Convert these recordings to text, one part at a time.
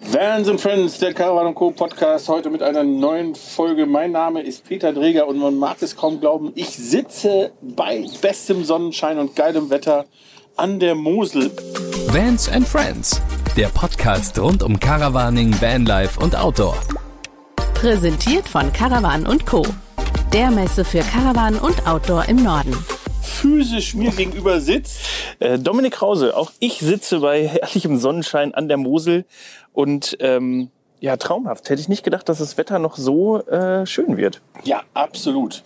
Vans and Friends, der Caravan Co. Podcast, heute mit einer neuen Folge. Mein Name ist Peter Dreger und man mag es kaum glauben, ich sitze bei bestem Sonnenschein und geilem Wetter an der Mosel. Vans and Friends, der Podcast rund um Caravaning, Vanlife und Outdoor. Präsentiert von Caravan Co. Der Messe für Caravan und Outdoor im Norden. Physisch mir gegenüber sitzt äh, Dominik Krause. Auch ich sitze bei herrlichem Sonnenschein an der Mosel und ähm, ja, traumhaft. Hätte ich nicht gedacht, dass das Wetter noch so äh, schön wird. Ja, absolut.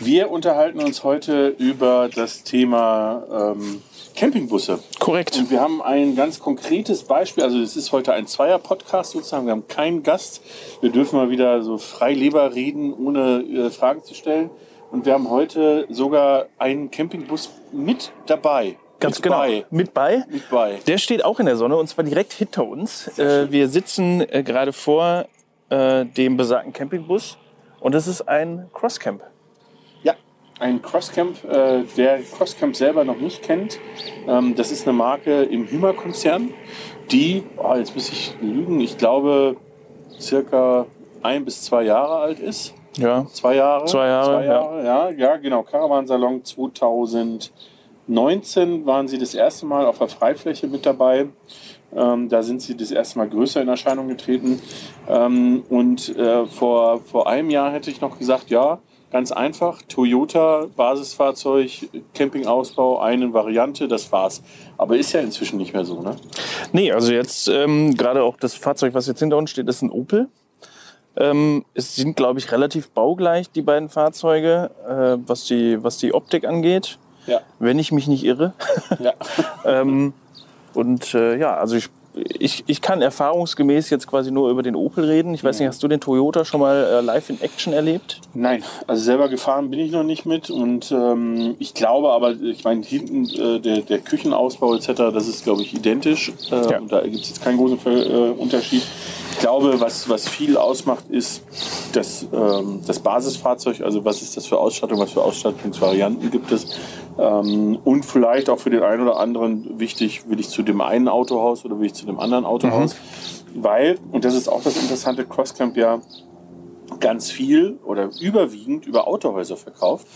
Wir unterhalten uns heute über das Thema ähm, Campingbusse. Korrekt. Und wir haben ein ganz konkretes Beispiel. Also es ist heute ein Zweier-Podcast sozusagen. Wir haben keinen Gast. Wir dürfen mal wieder so frei Leber reden, ohne äh, Fragen zu stellen. Und wir haben heute sogar einen Campingbus mit dabei. Ganz mit genau. Bei. Mit bei. Mit bei. Der steht auch in der Sonne und zwar direkt hinter uns. Äh, wir sitzen äh, gerade vor äh, dem besagten Campingbus und es ist ein Crosscamp. Ja, ein Crosscamp, äh, der Crosscamp selber noch nicht kennt. Ähm, das ist eine Marke im Hümer-Konzern, die, oh, jetzt muss ich lügen, ich glaube circa ein bis zwei Jahre alt ist. Ja. Zwei Jahre? Zwei Jahre, Zwei Jahre ja. ja, genau. Caravansalon 2019 waren sie das erste Mal auf der Freifläche mit dabei. Ähm, da sind sie das erste Mal größer in Erscheinung getreten. Ähm, und äh, vor, vor einem Jahr hätte ich noch gesagt, ja, ganz einfach, Toyota, Basisfahrzeug, Campingausbau, eine Variante, das war's. Aber ist ja inzwischen nicht mehr so, ne? Nee, also jetzt ähm, gerade auch das Fahrzeug, was jetzt hinter uns steht, ist ein Opel. Ähm, es sind, glaube ich, relativ baugleich, die beiden Fahrzeuge, äh, was, die, was die Optik angeht. Ja. Wenn ich mich nicht irre. Ja. ähm, und äh, ja, also ich, ich, ich kann erfahrungsgemäß jetzt quasi nur über den Opel reden. Ich weiß nicht, hast du den Toyota schon mal äh, live in Action erlebt? Nein, also selber gefahren bin ich noch nicht mit und ähm, ich glaube aber, ich meine, hinten äh, der, der Küchenausbau etc., das ist glaube ich identisch äh, Ja. und da gibt es jetzt keinen großen äh, Unterschied. Ich glaube, was, was viel ausmacht, ist das, ähm, das Basisfahrzeug, also was ist das für Ausstattung, was für Ausstattungsvarianten gibt es ähm, und vielleicht auch für den einen oder anderen wichtig, will ich zu dem einen Autohaus oder will ich zu dem anderen Autohaus, weil, und das ist auch das interessante Crosscamp ja, ganz viel oder überwiegend über Autohäuser verkauft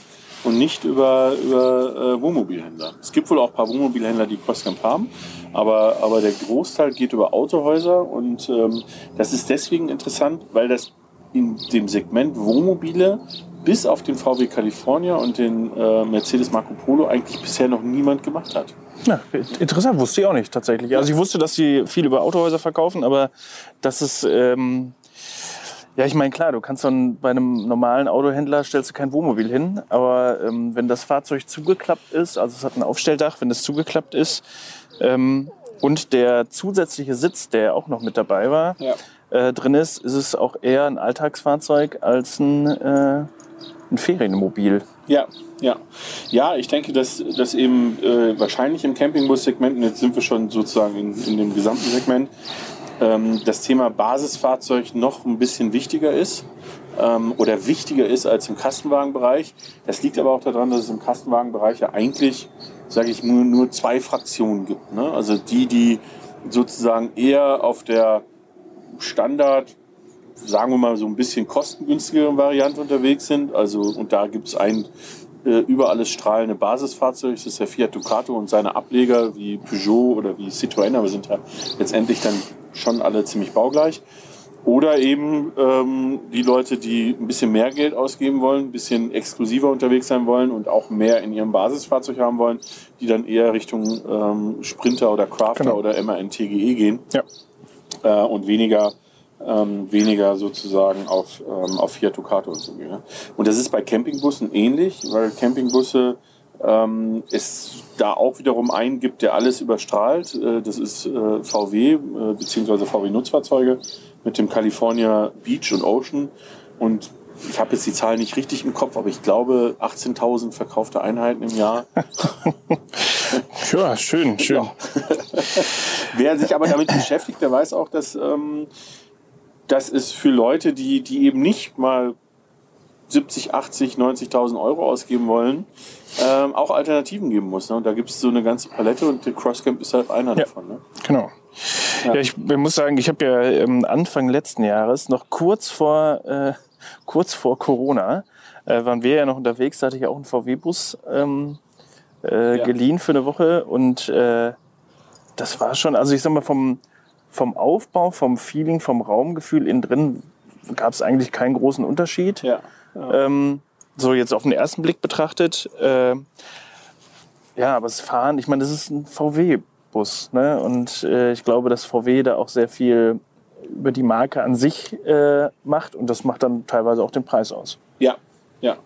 und nicht über, über äh, Wohnmobilhändler. Es gibt wohl auch ein paar Wohnmobilhändler, die Crosscamp haben, aber, aber der Großteil geht über Autohäuser und ähm, das ist deswegen interessant, weil das in dem Segment Wohnmobile bis auf den VW California und den äh, Mercedes Marco Polo eigentlich bisher noch niemand gemacht hat. Ja, interessant, wusste ich auch nicht tatsächlich. Also ich wusste, dass sie viel über Autohäuser verkaufen, aber dass es... Ähm ja, ich meine, klar, du kannst dann bei einem normalen Autohändler stellst du kein Wohnmobil hin, aber ähm, wenn das Fahrzeug zugeklappt ist, also es hat ein Aufstelldach, wenn es zugeklappt ist ähm, und der zusätzliche Sitz, der auch noch mit dabei war, Ja. äh, drin ist, ist es auch eher ein Alltagsfahrzeug als ein, äh, ein Ferienmobil. Ja, ja. Ja, ich denke, dass, dass eben äh, wahrscheinlich im Campingbus-Segment, und jetzt sind wir schon sozusagen in, in dem gesamten Segment, ähm, das Thema Basisfahrzeug noch ein bisschen wichtiger ist ähm, oder wichtiger ist als im Kastenwagenbereich. Das liegt aber auch daran, dass es im Kastenwagenbereich ja eigentlich, sage ich, nur, nur zwei Fraktionen gibt. Ne? Also die, die sozusagen eher auf der Standard, sagen wir mal so ein bisschen kostengünstigere Variante unterwegs sind. Also und da gibt es ein äh, über alles strahlende Basisfahrzeug, das ist der Fiat Ducato und seine Ableger wie Peugeot oder wie Citroën, aber sind ja letztendlich dann schon alle ziemlich baugleich. Oder eben ähm, die Leute, die ein bisschen mehr Geld ausgeben wollen, ein bisschen exklusiver unterwegs sein wollen und auch mehr in ihrem Basisfahrzeug haben wollen, die dann eher Richtung ähm, Sprinter oder Crafter Genau. oder MAN-TGE gehen Ja. äh, und weniger, ähm, weniger sozusagen auf, ähm, auf Fiat Ducato und so gehen. Ne? Und das ist bei Campingbussen ähnlich, weil Campingbusse ähm, es da auch wiederum einen gibt, der alles überstrahlt. Äh, das ist äh, VW äh, beziehungsweise VW-Nutzfahrzeuge mit dem California Beach und Ocean. Und ich habe jetzt die Zahl nicht richtig im Kopf, aber ich glaube 18.000 verkaufte Einheiten im Jahr. Ja, schön, schön. Ja. Wer sich aber damit beschäftigt, der weiß auch, dass ähm, das ist für Leute, die, die eben nicht mal 70, 80, 90.000 Euro ausgeben wollen, ähm, auch Alternativen geben muss. Ne? Und da gibt es so eine ganze Palette und der Crosscamp ist halt einer Ja. davon. Ne? Genau. Ja, ich, ich muss sagen, ich habe ja ähm, Anfang letzten Jahres, noch kurz vor, äh, kurz vor Corona, äh, waren wir ja noch unterwegs, da hatte ich auch einen VW-Bus ähm, äh, Ja. geliehen für eine Woche und äh, das war schon, also ich sag mal, vom, vom Aufbau, vom Feeling, vom Raumgefühl innen drin gab es eigentlich keinen großen Unterschied. Ja. Ähm, so jetzt auf den ersten Blick betrachtet. Äh, ja, aber das Fahren, ich meine, das ist ein VW-Bus. Ne? Und äh, ich glaube, dass VW da auch sehr viel über die Marke an sich äh, macht. Und das macht dann teilweise auch den Preis aus. Ja, ja,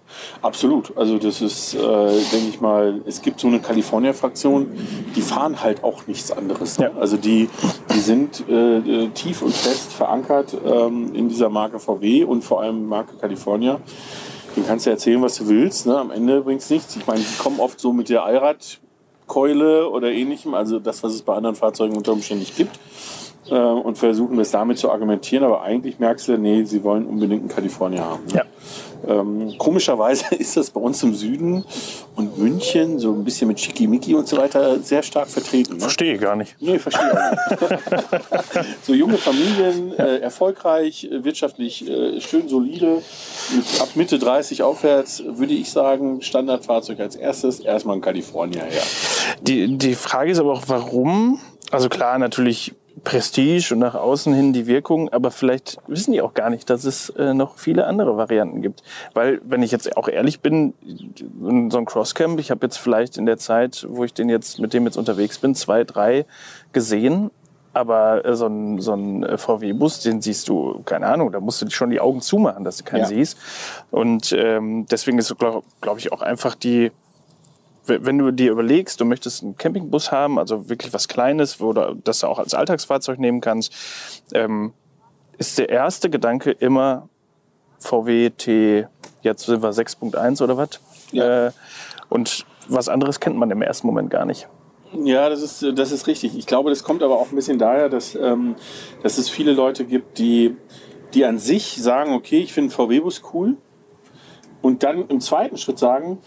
absolut. Also das ist, äh, denke ich mal, es gibt so eine California-Fraktion, die fahren halt auch nichts anderes. Ne? Ja. Also die, die sind äh, äh, tief und fest verankert ähm, in dieser Marke VW und vor allem Marke California. Den kannst du erzählen, was du willst. Ne? Am Ende bringt es nichts. Ich meine, die kommen oft so mit der Allradkeule oder ähnlichem, also das, was es bei anderen Fahrzeugen unter Umständen nicht gibt äh, und versuchen das damit zu argumentieren, aber eigentlich merkst du, nee, sie wollen unbedingt einen California haben. Ne? Ja. Ähm, komischerweise ist das bei uns im Süden und München so ein bisschen mit Schickimicki und so weiter sehr stark vertreten. Ne? Verstehe ich gar nicht. Nee, verstehe auch nicht. so junge Familien, äh, erfolgreich, äh, wirtschaftlich äh, schön solide, ab Mitte 30 aufwärts würde ich sagen, Standardfahrzeug als erstes, erstmal ein California her. Die, die Frage ist aber auch, warum? Also klar, natürlich Prestige und nach außen hin die Wirkung, aber vielleicht wissen die auch gar nicht, dass es äh, noch viele andere Varianten gibt. Weil, wenn ich jetzt auch ehrlich bin, so ein Crosscamp, ich habe jetzt vielleicht in der Zeit, wo ich den jetzt mit dem jetzt unterwegs bin, zwei, drei gesehen. Aber äh, so ein, so ein äh, VW-Bus, den siehst du, keine Ahnung, da musst du schon die Augen zumachen, dass du keinen Ja. siehst. Und ähm, deswegen ist, glaube glaub ich, auch einfach die, wenn du dir überlegst, du möchtest einen Campingbus haben, also wirklich was Kleines, wo du das auch als Alltagsfahrzeug nehmen kannst, ähm, ist der erste Gedanke immer VW T, jetzt sind wir 6.1 oder was? Ja. Äh, und was anderes kennt man im ersten Moment gar nicht. Ja, das ist, das ist richtig. Ich glaube, das kommt aber auch ein bisschen daher, dass, ähm, dass es viele Leute gibt, die, die an sich sagen, okay, ich finde VW-Bus cool. Und dann im zweiten Schritt sagen,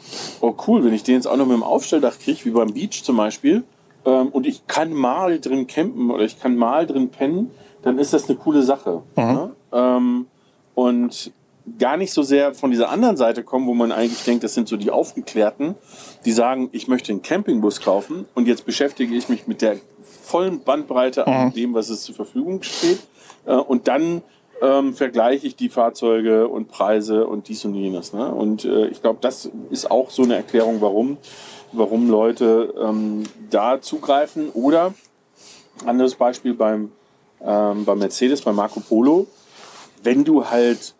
oh cool, wenn ich den jetzt auch noch mit dem Aufstelldach kriege, wie beim Beach zum Beispiel, ähm, und ich kann mal drin campen oder ich kann mal drin pennen, dann ist das eine coole Sache. Ne? Ähm, und gar nicht so sehr von dieser anderen Seite kommen, wo man eigentlich denkt, das sind so die Aufgeklärten, die sagen, ich möchte einen Campingbus kaufen und jetzt beschäftige ich mich mit der vollen Bandbreite an dem, was es zur Verfügung steht. Äh, und dann ähm, vergleiche ich die Fahrzeuge und Preise und dies und jenes. Ne? Und äh, ich glaube, das ist auch so eine Erklärung, warum, warum Leute ähm, da zugreifen. Oder anderes Beispiel beim, ähm, beim Mercedes, bei Marco Polo, wenn du halt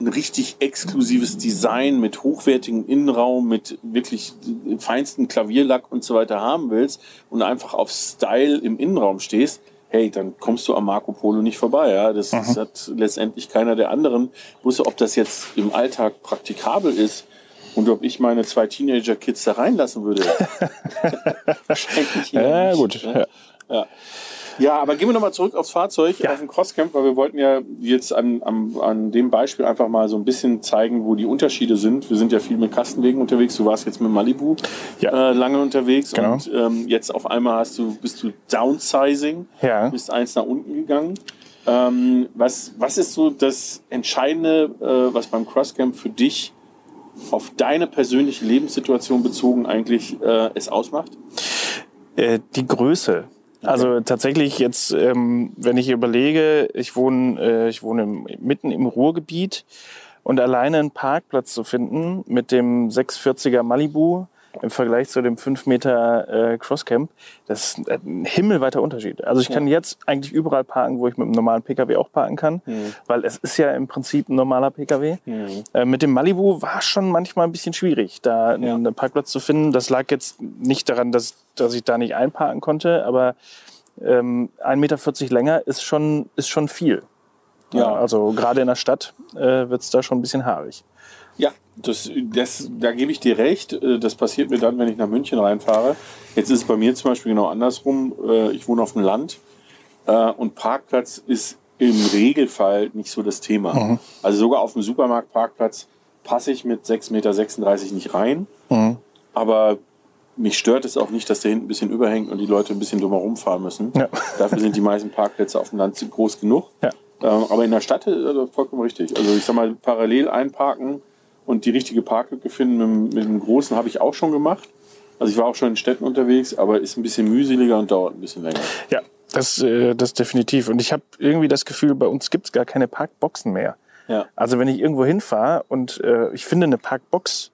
ein richtig exklusives Design mit hochwertigem Innenraum, mit wirklich feinsten Klavierlack und so weiter haben willst und einfach auf Style im Innenraum stehst, hey, dann kommst du am Marco Polo nicht vorbei. Ja? Das, das hat letztendlich keiner der anderen Busse, ob das jetzt im Alltag praktikabel ist und ob ich meine zwei Teenager-Kids da reinlassen würde. Wahrscheinlich Ja, nicht, gut. ne? Ja. Ja, aber gehen wir nochmal zurück aufs Fahrzeug, Ja. auf den Crosscamp, weil wir wollten ja jetzt an, an, an dem Beispiel einfach mal so ein bisschen zeigen, wo die Unterschiede sind. Wir sind ja viel mit Kastenwegen unterwegs. Du warst jetzt mit Malibu Ja. äh, lange unterwegs Genau. und ähm, jetzt auf einmal hast du, bist du Downsizing, Ja. bist eins nach unten gegangen. Ähm, was, was ist so das Entscheidende, äh, was beim Crosscamp für dich auf deine persönliche Lebenssituation bezogen eigentlich äh, es ausmacht? Äh, die Größe. Also tatsächlich jetzt, ähm, wenn ich überlege, ich wohne, äh, ich wohne mitten im Ruhrgebiet und alleine einen Parkplatz zu finden mit dem 640er Malibu im Vergleich zu dem 5 Meter äh, Crosscamp, das ist ein himmelweiter Unterschied. Also ich kann jetzt eigentlich überall parken, wo ich mit einem normalen Pkw auch parken kann, weil es ist ja im Prinzip ein normaler Pkw. Äh, mit dem Malibu war schon manchmal ein bisschen schwierig, da Ja. einen Parkplatz zu finden. Das lag jetzt nicht daran, dass, dass ich da nicht einparken konnte, aber ähm, 1,40 Meter länger ist schon, ist schon viel. Ja. also gerade in der Stadt äh, wird es da schon ein bisschen haarig. Ja, das, das, da gebe ich dir recht. Äh, Das passiert mir dann, wenn ich nach München reinfahre. Jetzt ist es bei mir zum Beispiel genau andersrum. Äh, Ich wohne auf dem Land äh, und Parkplatz ist im Regelfall nicht so das Thema. Also sogar auf dem Supermarktparkplatz passe ich mit 6,36 Meter nicht rein. Aber mich stört es auch nicht, dass der hinten ein bisschen überhängt und die Leute ein bisschen drumherum fahren müssen. Ja. Dafür sind die meisten Parkplätze auf dem Land groß genug. Ja. Ähm, aber in der Stadt ist das vollkommen richtig. Also ich sag mal, parallel einparken und die richtige Parklücke finden mit, dem- mit dem großen habe ich auch schon gemacht. Also ich war auch schon in Städten unterwegs, aber ist ein bisschen mühseliger und dauert ein bisschen länger. Ja, das, äh, das definitiv. Und ich habe irgendwie das Gefühl, bei uns gibt es gar keine Parkboxen mehr. Ja. Also wenn ich irgendwo hinfahre und äh, ich finde eine Parkbox,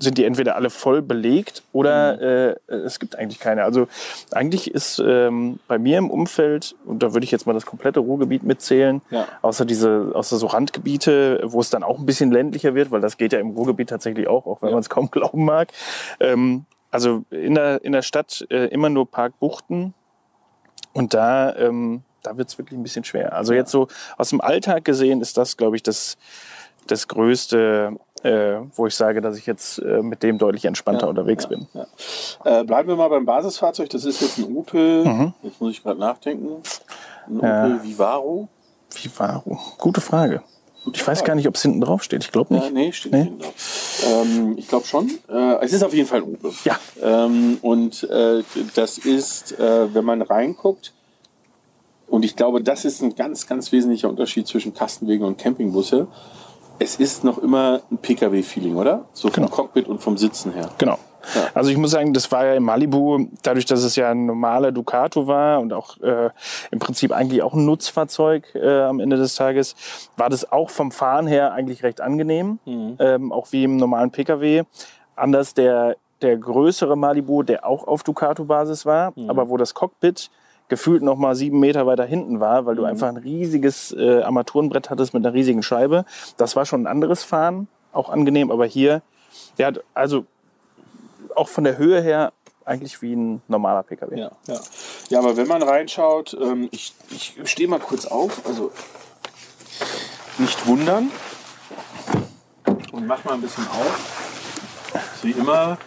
sind die entweder alle voll belegt oder Mhm. äh, es gibt eigentlich keine. Also eigentlich ist ähm, bei mir im Umfeld, und da würde ich jetzt mal das komplette Ruhrgebiet mitzählen, Ja. außer diese, außer so Randgebiete, wo es dann auch ein bisschen ländlicher wird, weil das geht ja im Ruhrgebiet tatsächlich auch, auch wenn Ja. man es kaum glauben mag. Ähm, also in der, in der Stadt äh, immer nur Parkbuchten und da, ähm, da wird es wirklich ein bisschen schwer. Also jetzt so aus dem Alltag gesehen ist das, glaube ich, das, das Größte, äh, wo ich sage, dass ich jetzt äh, mit dem deutlich entspannter Ja, unterwegs ja, bin. ja. Äh, bleiben wir mal beim Basisfahrzeug. Das ist jetzt ein Opel. Jetzt muss ich gerade nachdenken. Ein Mhm. Ja. Opel Vivaro. Vivaro. Gute Frage. Ich weiß gar nicht, ob es hinten drauf steht. Ich glaube Ja, nicht. nee, steht Nee. nicht drauf. Ähm, ich glaube schon. Äh, es ist auf jeden Fall ein Opel. Ja. Ähm, und äh, das ist, äh, wenn man reinguckt, und ich glaube, das ist ein ganz, ganz wesentlicher Unterschied zwischen Kastenwegen und Campingbusse. Es ist noch immer ein Pkw-Feeling, oder? So vom Genau. Cockpit und vom Sitzen her. Genau. Ja. Also ich muss sagen, das war ja in Malibu, dadurch, dass es ja ein normaler Ducato war und auch äh, im Prinzip eigentlich auch ein Nutzfahrzeug äh, am Ende des Tages, war das auch vom Fahren her eigentlich recht angenehm, ähm, auch wie im normalen Pkw. Anders der, der größere Malibu, der auch auf Ducato-Basis war, aber wo das Cockpit gefühlt noch mal sieben Meter weiter hinten war, weil du einfach ein riesiges äh, Armaturenbrett hattest mit einer riesigen Scheibe. Das war schon ein anderes Fahren, auch angenehm, aber hier, ja, also auch von der Höhe her eigentlich wie ein normaler Pkw. Ja, ja. ja, aber wenn man reinschaut, ähm, ich, ich stehe mal kurz auf, also nicht wundern und mach mal ein bisschen auf. Wie immer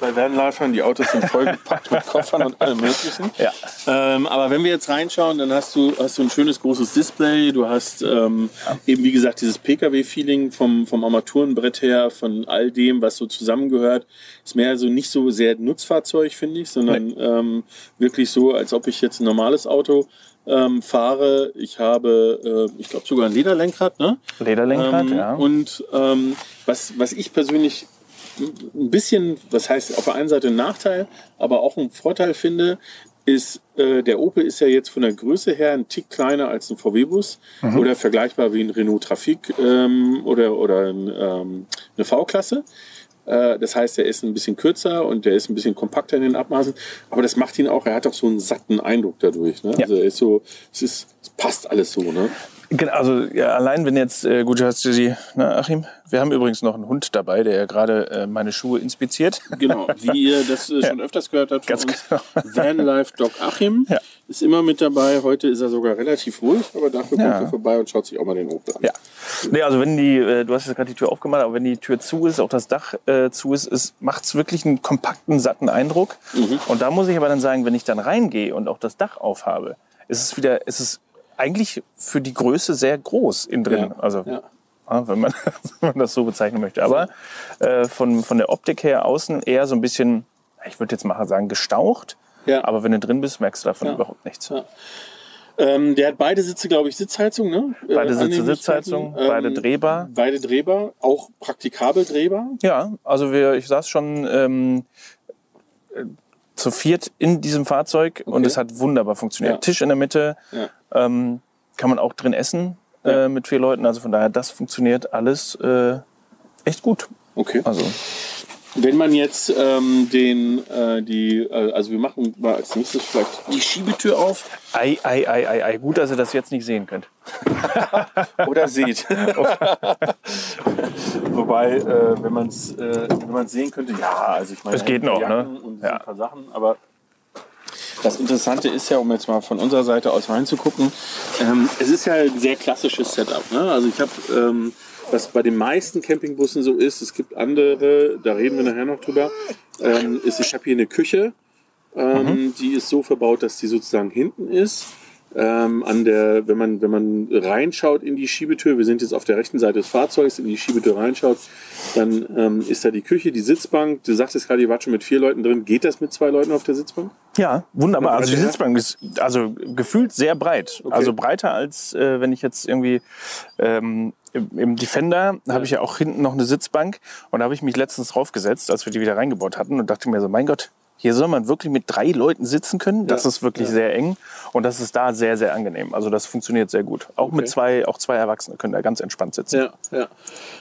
bei Vanlifern, die Autos sind vollgepackt mit Koffern und allem Möglichen. Ja. Ähm, aber wenn wir jetzt reinschauen, dann hast du, hast du ein schönes großes Display. Du hast ähm, eben, wie gesagt, dieses Pkw-Feeling vom, vom Armaturenbrett her, von all dem, was so zusammengehört. Ist mehr so nicht so sehr Nutzfahrzeug, finde ich, sondern ähm, wirklich so, als ob ich jetzt ein normales Auto ähm, fahre. Ich habe, äh, ich glaube, sogar ein Lederlenkrad, ne? Lederlenkrad, Ähm, ja. Und ähm, was, was ich persönlich ein bisschen, was heißt auf der einen Seite ein Nachteil, aber auch ein Vorteil finde, ist, äh, der Opel ist ja jetzt von der Größe her ein Tick kleiner als ein VW-Bus Mhm. oder vergleichbar wie ein Renault Trafic ähm, oder, oder ein, ähm, eine V-Klasse. Äh, Das heißt, er ist ein bisschen kürzer und der ist ein bisschen kompakter in den Abmaßen. Aber das macht ihn auch, er hat auch so einen satten Eindruck dadurch. Ne? Ja. Also er ist so, es ist, es passt alles so. Ne? Genau, Also ja, allein wenn jetzt, äh, gut, hast du die, na Achim, wir haben übrigens noch einen Hund dabei, der ja gerade äh, meine Schuhe inspiziert. Genau, wie ihr das äh, schon öfters gehört habt von Ganz uns. genau. Vanlife Doc Achim Ja. ist immer mit dabei. Heute ist er sogar relativ ruhig, aber dafür Ja. kommt er vorbei und schaut sich auch mal den Opel an. Ja. Nee, also wenn die, äh, du hast jetzt gerade die Tür aufgemacht, aber wenn die Tür zu ist, auch das Dach äh, zu ist, ist macht es wirklich einen kompakten, satten Eindruck. Und da muss ich aber dann sagen, wenn ich dann reingehe und auch das Dach aufhabe, ist es wieder, ist es eigentlich für die Größe sehr groß innen drin. Ja. Also Ja. ja, wenn, man, wenn man das so bezeichnen möchte. Aber äh, von, von der Optik her außen eher so ein bisschen, ich würde jetzt mal sagen, gestaucht. Ja. Aber wenn du drin bist, merkst du davon überhaupt nichts. Ähm, der hat beide Sitze, glaube ich, Sitzheizung, ne? Äh, Beide Sitze. Sitzheizung, beide drehbar. Beide drehbar, auch praktikabel drehbar. Ja, also wir, ich saß schon ähm, äh, zu viert in diesem Fahrzeug und Okay. es hat wunderbar funktioniert. Ja. Tisch in der Mitte, Ja. ähm, kann man auch drin essen äh, mit vier Leuten. Also von daher, das funktioniert alles äh, echt gut. Okay. Also Wenn man jetzt ähm, den, äh, die, äh, also wir machen mal als nächstes vielleicht die Schiebetür auf ei, ei, ei, ei, ei. Gut, dass ihr das jetzt nicht sehen könnt. oder seht. Wobei, äh, wenn man es äh, wenn man's sehen könnte, ja, also ich meine, Es geht noch, Jacken ne? Und Ja. so ein paar Sachen, aber das Interessante ist ja, um jetzt mal von unserer Seite aus reinzugucken, ähm, es ist ja ein sehr klassisches Setup. Ne? Also ich habe, ähm, was bei den meisten Campingbussen so ist, es gibt andere, da reden wir nachher noch drüber, ähm, ist, ich habe hier eine Küche, ähm, die ist so verbaut, dass die sozusagen hinten ist. Ähm, an der, wenn man, wenn man reinschaut in die Schiebetür, wir sind jetzt auf der rechten Seite des Fahrzeugs, in die Schiebetür reinschaut, dann ähm, ist da die Küche, die Sitzbank. Du sagtest gerade, ihr wart schon mit vier Leuten drin. Geht das mit zwei Leuten auf der Sitzbank? Ja, wunderbar. Also die. Sitzbank ist also gefühlt sehr breit. Okay. Also breiter als äh, wenn ich jetzt irgendwie ähm, im, im Defender habe ich ja auch hinten noch eine Sitzbank und da habe ich mich letztens draufgesetzt, als wir die wieder reingebaut hatten und dachte mir so, mein Gott, hier soll man wirklich mit drei Leuten sitzen können. Das Ja, ist wirklich ja. sehr eng und das ist da sehr, sehr angenehm. Also das funktioniert sehr gut. Auch mit Okay. zwei, auch zwei Erwachsene können da ganz entspannt sitzen. Ja, ja.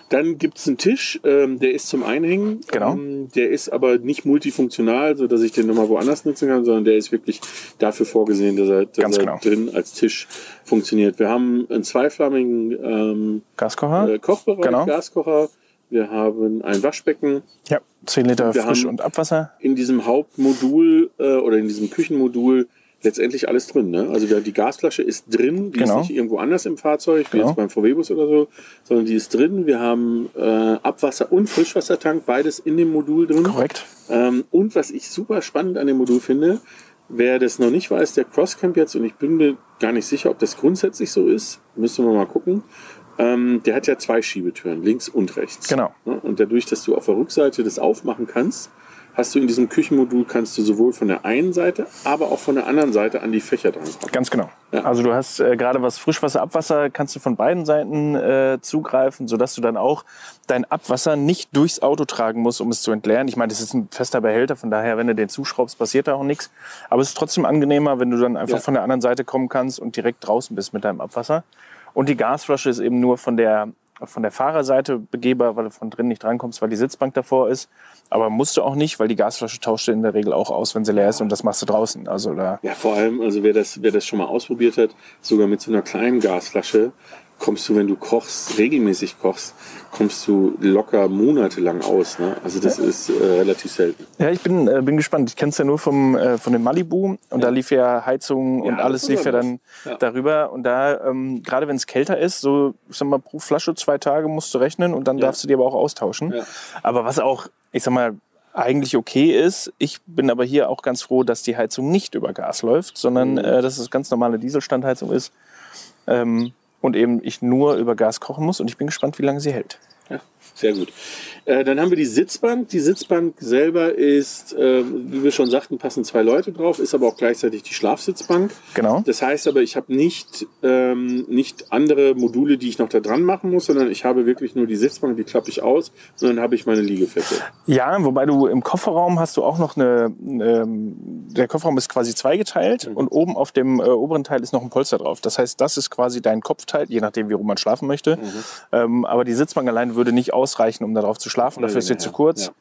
Dann gibt's einen Tisch, ähm, der ist zum Einhängen. Genau. Ähm, der ist aber nicht multifunktional, so dass ich den nochmal woanders nutzen kann, sondern der ist wirklich dafür vorgesehen, dass er, dass Ganz er genau. drin als Tisch funktioniert. Wir haben einen zweiflammigen ähm, Gaskocher? äh, Kochbereich, Genau. Gaskocher. Wir haben ein Waschbecken. Ja, 10 Liter Wir Frisch- und Abwasser. In diesem Hauptmodul äh, oder in diesem Küchenmodul letztendlich alles drin. Ne? Also die Gasflasche ist drin, die Genau. ist nicht irgendwo anders im Fahrzeug, wie Genau. jetzt beim VW-Bus oder so, sondern die ist drin. Wir haben äh, Abwasser- und Frischwassertank, beides in dem Modul drin. Korrekt. Ähm, und was ich super spannend an dem Modul finde, wer das noch nicht weiß, der Crosscamp jetzt, und ich bin mir gar nicht sicher, ob das grundsätzlich so ist, müssen wir mal gucken, ähm, der hat ja zwei Schiebetüren, links und rechts. Genau. Und dadurch, dass du auf der Rückseite das aufmachen kannst, hast du in diesem Küchenmodul, kannst du sowohl von der einen Seite, aber auch von der anderen Seite an die Fächer drankommen. Ganz genau. Ja. Also du hast äh, gerade was Frischwasser, Abwasser, kannst du von beiden Seiten äh, zugreifen, sodass du dann auch dein Abwasser nicht durchs Auto tragen musst, um es zu entleeren. Ich meine, das ist ein fester Behälter, von daher, wenn du den zuschraubst, passiert da auch nichts. Aber es ist trotzdem angenehmer, wenn du dann einfach Ja. von der anderen Seite kommen kannst und direkt draußen bist mit deinem Abwasser. Und die Gasflasche ist eben nur von der, von der Fahrerseite begehbar, weil du von drin nicht drankommst, weil die Sitzbank davor ist. Aber musst du auch nicht, weil die Gasflasche tauscht du in der Regel auch aus, wenn sie leer ist und das machst du draußen. Also da Ja, vor allem, also wer das, wer das schon mal ausprobiert hat, sogar mit so einer kleinen Gasflasche, kommst du, wenn du kochst, regelmäßig kochst, kommst du locker monatelang aus. Ne? Also das ist äh, relativ selten. Ja, ich bin, äh, bin gespannt. Ich kenne es ja nur vom, äh, von dem Malibu und da lief ja Heizung und Ja, alles das lief ja dann Ja. darüber. Und da, ähm, gerade wenn es kälter ist, so ich sag mal, pro Flasche zwei Tage musst du rechnen und dann Ja. darfst du die aber auch austauschen. Ja. Aber was auch, ich sag mal, eigentlich okay ist. Ich bin aber hier auch ganz froh, dass die Heizung nicht über Gas läuft, sondern Mhm. äh, dass es ganz normale Dieselstandheizung ist. Ähm, und eben ich nur über Gas kochen muss und ich bin gespannt, wie lange sie hält. Sehr gut. Äh, dann haben wir die Sitzbank. Die Sitzbank selber ist, äh, wie wir schon sagten, passen zwei Leute drauf, ist aber auch gleichzeitig die Schlafsitzbank. Genau. Das heißt aber, ich habe nicht, ähm, nicht andere Module, die ich noch da dran machen muss, sondern ich habe wirklich nur die Sitzbank, die klappe ich aus und dann habe ich meine Liegefläche. Ja, wobei du im Kofferraum hast du auch noch eine, ähm, der Kofferraum ist quasi zweigeteilt und oben auf dem äh, oberen Teil ist noch ein Polster drauf. Das heißt, das ist quasi dein Kopfteil, je nachdem, wie rum man schlafen möchte. Ähm, aber die Sitzbank allein würde nicht ausreichen, um darauf zu schlafen. Dafür ist sie zu kurz. Ja.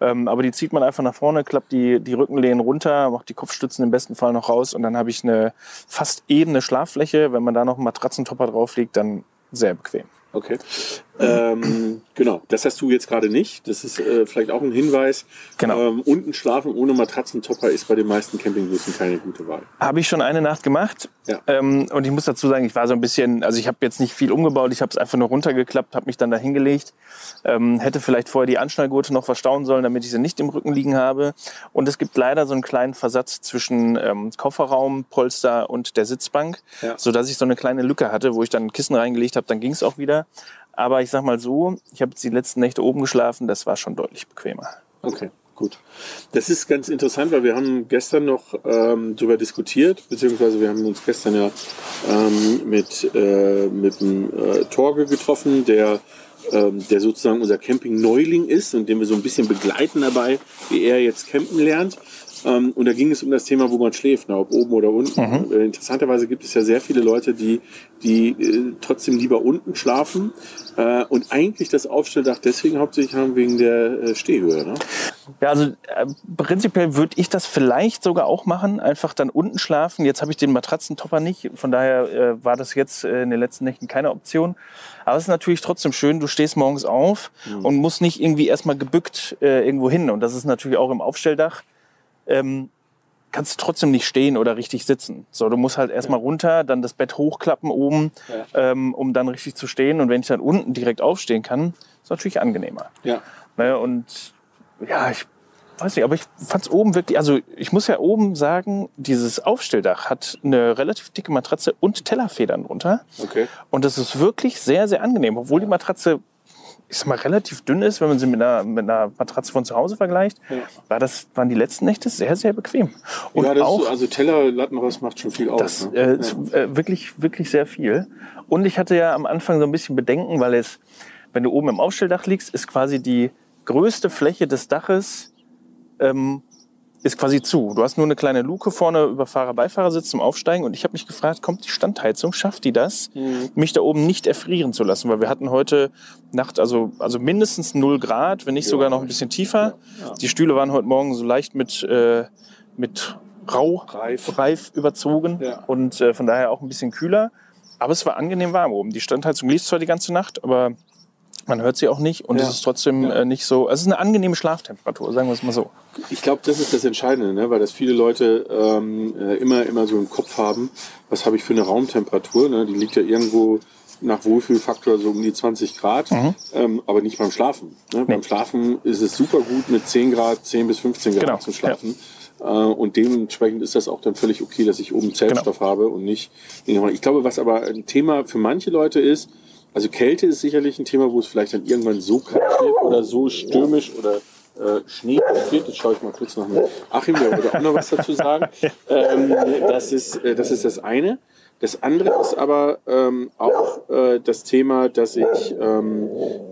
Ähm, aber die zieht man einfach nach vorne, klappt die, die Rückenlehnen runter, macht die Kopfstützen im besten Fall noch raus und dann habe ich eine fast ebene Schlaffläche. Wenn man da noch einen Matratzentopper drauf liegt, dann sehr bequem. Okay. Ähm, genau, das hast du jetzt gerade nicht. Das ist äh, vielleicht auch ein Hinweis. Genau. Ähm, unten schlafen ohne Matratzentopper ist bei den meisten Campingbussen keine gute Wahl. Habe ich schon eine Nacht gemacht. Ja. Ähm, und ich muss dazu sagen, ich war so ein bisschen, also ich habe jetzt nicht viel umgebaut, ich habe es einfach nur runtergeklappt, habe mich dann da hingelegt. Ähm, hätte vielleicht vorher die Anschnallgurte noch verstauen sollen, damit ich sie nicht im Rücken liegen habe. Und es gibt leider so einen kleinen Versatz zwischen ähm, Kofferraum, Polster und der Sitzbank, Ja. sodass ich so eine kleine Lücke hatte, wo ich dann ein Kissen reingelegt habe, dann ging es auch wieder. Aber ich sag mal so, ich habe die letzten Nächte oben geschlafen, das war schon deutlich bequemer. Okay, gut. Das ist ganz interessant, weil wir haben gestern noch ähm, darüber diskutiert, beziehungsweise wir haben uns gestern ja ähm, mit, äh, mit dem äh, Torge getroffen, der, ähm, der sozusagen unser Camping-Neuling ist und den wir so ein bisschen begleiten dabei, wie er jetzt campen lernt. Ähm, und da ging es um das Thema, wo man schläft, ne, ob oben oder unten. Äh, interessanterweise gibt es ja sehr viele Leute, die, die äh, trotzdem lieber unten schlafen äh, und eigentlich das Aufstelldach deswegen hauptsächlich haben wegen der äh, Stehhöhe. Ne? Ja, also äh, prinzipiell würde ich das vielleicht sogar auch machen, einfach dann unten schlafen. Jetzt habe ich den Matratzentopper nicht, von daher äh, war das jetzt in den letzten Nächten keine Option. Aber es ist natürlich trotzdem schön, du stehst morgens auf und musst nicht irgendwie erstmal gebückt irgendwo hin. Und das ist natürlich auch im Aufstelldach. Ähm, kannst du trotzdem nicht stehen oder richtig sitzen. So, du musst halt erstmal runter, dann das Bett hochklappen oben, ähm, um dann richtig zu stehen. Und wenn ich dann unten direkt aufstehen kann, ist natürlich angenehmer. Ja. Ne, und ja, ich weiß nicht, aber ich fand es oben wirklich, also ich muss ja oben sagen, dieses Aufstelldach hat eine relativ dicke Matratze und Tellerfedern drunter. Okay. Und das ist wirklich sehr, sehr angenehm, obwohl die Matratze ich sag mal, relativ dünn ist, wenn man sie mit einer, mit einer Matratze von zu Hause vergleicht, Ja. war das, waren die letzten Nächte sehr, sehr bequem. Und ja, auch, ist, also Teller, Lattenrost macht schon viel aus. das ne? äh, ist, äh, wirklich, wirklich sehr viel. Und ich hatte ja am Anfang so ein bisschen Bedenken, weil es, wenn du oben im Aufstelldach liegst, ist quasi die größte Fläche des Daches ähm, ist quasi zu. Du hast nur eine kleine Luke vorne über Fahrer-Beifahrersitz zum Aufsteigen und ich habe mich gefragt, kommt die Standheizung, schafft die das, mich da oben nicht erfrieren zu lassen? Weil wir hatten heute Nacht also, also mindestens 0 Grad, wenn nicht sogar noch ein bisschen tiefer. Die Stühle waren heute Morgen so leicht mit, äh, mit Rau, Reif. Reif überzogen Ja. und äh, von daher auch ein bisschen kühler. Aber es war angenehm warm oben. Die Standheizung lief zwar die ganze Nacht, aber man hört sie auch nicht und Ja. es ist trotzdem äh, nicht so. Also es ist eine angenehme Schlaftemperatur, sagen wir es mal so. Ich glaube, das ist das Entscheidende, ne? weil das viele Leute ähm, äh, immer, immer so im Kopf haben, was habe ich für eine Raumtemperatur? Ne? Die liegt ja irgendwo nach Wohlfühlfaktor so um die 20 Grad, ähm, aber nicht beim Schlafen. Ne? Beim Schlafen ist es super gut mit 10 Grad, 10 bis 15 Grad Genau, zu schlafen. Äh, und dementsprechend ist das auch dann völlig okay, dass ich oben Zellstoff habe und nicht. Ich glaube, was aber ein Thema für manche Leute ist, also Kälte ist sicherlich ein Thema, wo es vielleicht dann irgendwann so kalt wird oder so stürmisch oder äh, Schnee wird. Jetzt schaue ich mal kurz nach Achim, der würde auch noch was dazu sagen. Ähm, das, ist, äh, das ist das eine. Das andere ist aber ähm, auch äh, das Thema, dass ich ähm,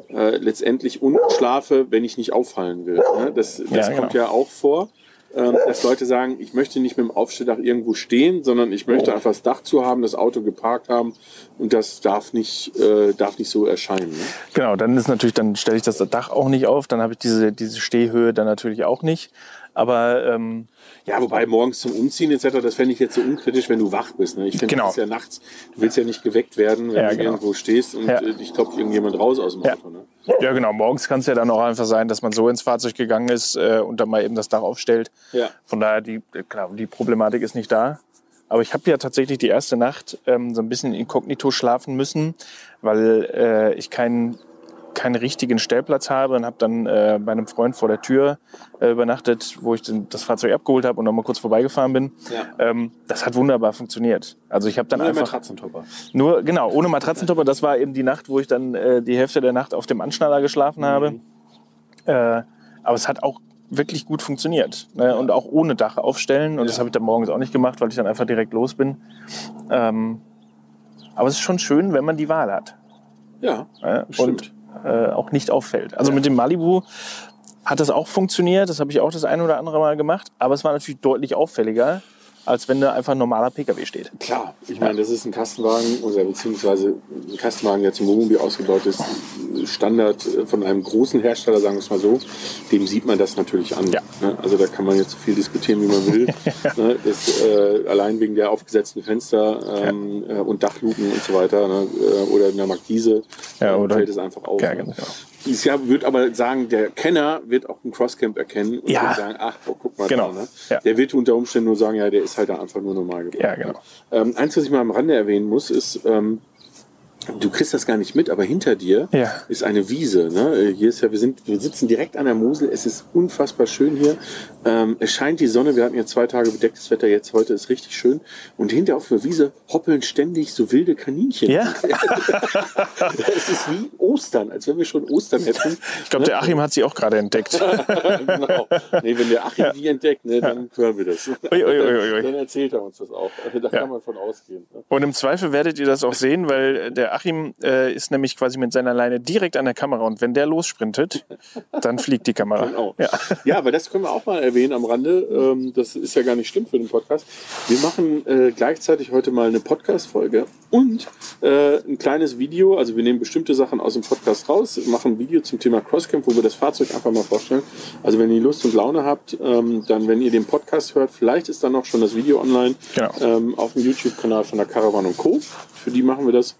äh, letztendlich unten schlafe, wenn ich nicht auffallen will. Ne? Das, das Ja, kommt genau. ja auch vor dass Leute sagen, ich möchte nicht mit dem Aufstelldach irgendwo stehen, sondern ich möchte einfach das Dach zu haben, das Auto geparkt haben und das darf nicht, äh, darf nicht so erscheinen. Ne? Genau, dann ist natürlich, dann stelle ich das Dach auch nicht auf, dann habe ich diese, diese Stehhöhe dann natürlich auch nicht. Aber ähm, Ja, wobei morgens zum Umziehen etc., das fände ich jetzt so unkritisch, wenn du wach bist. Ne? Ich finde, Genau. das ist ja nachts, du willst ja nicht geweckt werden, wenn Ja, du genau. irgendwo stehst und Ja. äh, dich kloppt irgendjemand raus aus dem Ja. Auto. Ne? ja genau, morgens kann es ja dann auch einfach sein, dass man so ins Fahrzeug gegangen ist äh, und dann mal eben das Dach aufstellt. Ja. Von daher, die, klar, die Problematik ist nicht da. Aber ich habe ja tatsächlich die erste Nacht ähm, so ein bisschen inkognito schlafen müssen, weil äh, ich keinen keinen richtigen Stellplatz habe und habe dann äh, bei einem Freund vor der Tür äh, übernachtet, wo ich den, das Fahrzeug abgeholt habe und noch mal kurz vorbeigefahren bin. Ja. Ähm, das hat wunderbar funktioniert. Also ich habe dann Nur einfach Matratzentopper. nur genau ohne Matratzentopper. Das war eben die Nacht, wo ich dann äh, die Hälfte der Nacht auf dem Anschnaller geschlafen habe. Äh, aber es hat auch wirklich gut funktioniert ne? und auch ohne Dach aufstellen. Und das habe ich dann morgens auch nicht gemacht, weil ich dann einfach direkt los bin. Ähm, aber es ist schon schön, wenn man die Wahl hat Ja, äh, stimmt. Äh, auch nicht auffällt. Also mit dem Malibu hat das auch funktioniert. Das habe ich auch das ein oder andere Mal gemacht. Aber es war natürlich deutlich auffälliger, als wenn da einfach ein normaler PKW steht. Klar, ich meine, das ist ein Kastenwagen oder beziehungsweise ein Kastenwagen, der zum Wohnmobil ausgebaut ist, Standard äh, von einem großen Hersteller, sagen wir es mal so, dem sieht man das natürlich an. Ja. Ne? Also da kann man jetzt so viel diskutieren, wie man will. ne? das, äh, allein wegen der aufgesetzten Fenster ähm, äh, und Dachluken und so weiter ne? äh, oder in der Markise Ja, oder- fällt es einfach auf. Ja, ne? Genau. Ich würde aber sagen, der Kenner wird auch ein Crosscamp erkennen und Ja. wird sagen, ach, oh, guck mal Genau. da. Ne? Ja. Der wird unter Umständen nur sagen, ja, der ist halt da einfach nur normal gebaut. Ja, genau. Ähm, eins, was ich mal am Rande erwähnen muss, ist, ähm, du kriegst das gar nicht mit, aber hinter dir Ja. ist eine Wiese. Ne? Äh, Hier ist ja, wir sind, wir sitzen direkt an der Mosel. Es ist unfassbar schön hier. Ähm, es scheint die Sonne. Wir hatten jetzt zwei Tage bedecktes Wetter. Jetzt heute ist richtig schön. Und hinter auf der Wiese hoppeln ständig so wilde Kaninchen. Ja, es ist wie Ostern, als wenn wir schon Ostern hätten. ich glaube, der Achim hat sie auch gerade entdeckt. genau. Nee, wenn der Achim die entdeckt, ne, dann hören wir das. Ui, ui, ui. Dann erzählt er uns das auch. Da kann man von ausgehen. Ne? Und im Zweifel werdet ihr das auch sehen, weil der Achim äh, ist nämlich quasi mit seiner Leine direkt an der Kamera und wenn der lossprintet, dann fliegt die Kamera. Genau. Ja. Ja, aber das können wir auch mal erwähnen am Rande. Ähm, das ist ja gar nicht schlimm für den Podcast. Wir machen äh, gleichzeitig heute mal eine Podcast-Folge und äh, ein kleines Video. Also wir nehmen bestimmte Sachen aus dem Podcast raus, machen ein Video zum Thema Crosscamp, wo wir das Fahrzeug einfach mal vorstellen. Also wenn ihr Lust und Laune habt, ähm, dann, wenn ihr den Podcast hört, vielleicht ist dann noch schon das Video online Genau. ähm, auf dem YouTube-Kanal von der Caravan und Co. Für die machen wir das.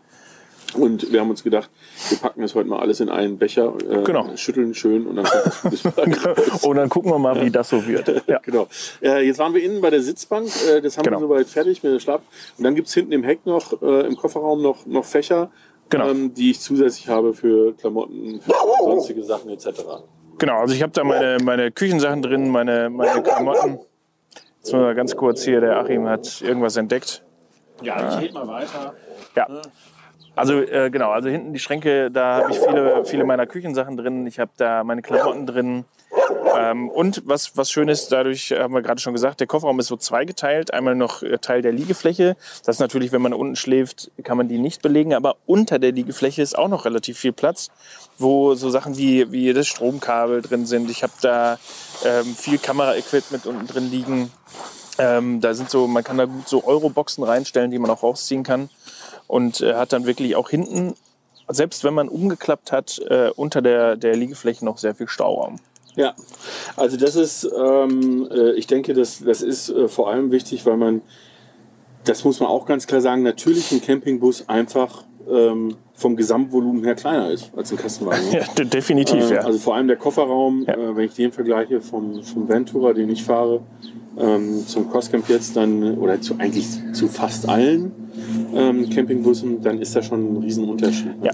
Und wir haben uns gedacht, wir packen das heute mal alles in einen Becher, äh, Genau. schütteln schön und dann. Und dann gucken wir mal, wie das so wird. Ja. Genau. Äh, jetzt waren wir innen bei der Sitzbank. Äh, das haben Genau. wir soweit fertig mit dem Schlaf. Und dann gibt's hinten im Heck noch, äh, im Kofferraum noch, noch Fächer, Genau. ähm, die ich zusätzlich habe für Klamotten, für sonstige Sachen etc. Genau, also ich habe da meine, meine Küchensachen drin, meine, meine Klamotten. Jetzt mal ganz kurz hier, der Achim hat irgendwas entdeckt. Ja, ich rede mal weiter. Ja. Also äh, genau, also hinten die Schränke, da habe ich viele, viele meiner Küchensachen drin. Ich habe da meine Klamotten drin. Ähm, und was, was schön ist, dadurch haben wir gerade schon gesagt, der Kofferraum ist so zweigeteilt. Einmal noch äh, Teil der Liegefläche. Das ist natürlich, wenn man unten schläft, kann man die nicht belegen. Aber unter der Liegefläche ist auch noch relativ viel Platz, wo so Sachen wie, wie das Stromkabel drin sind. Ich habe da ähm, viel Kameraequipment unten drin liegen. Ähm, da sind so, man kann da gut so Euroboxen reinstellen, die man auch rausziehen kann. Und äh, hat dann wirklich auch hinten, selbst wenn man umgeklappt hat, äh, unter der, der Liegefläche noch sehr viel Stauraum. Ja, also das ist, ähm, äh, ich denke, das, das ist äh, vor allem wichtig, weil man, das muss man auch ganz klar sagen, natürlich ein Campingbus einfach ähm, vom Gesamtvolumen her kleiner ist als ein Kastenwagen. Ja, de- definitiv, Äh, ja. Also vor allem der Kofferraum, Ja. äh, wenn ich den vergleiche vom, vom Ventura, den ich fahre, ähm, zum Crosscamp jetzt dann, oder zu eigentlich zu fast allen ähm, Campingbussen, dann ist da schon ein Riesenunterschied. ne? Ja.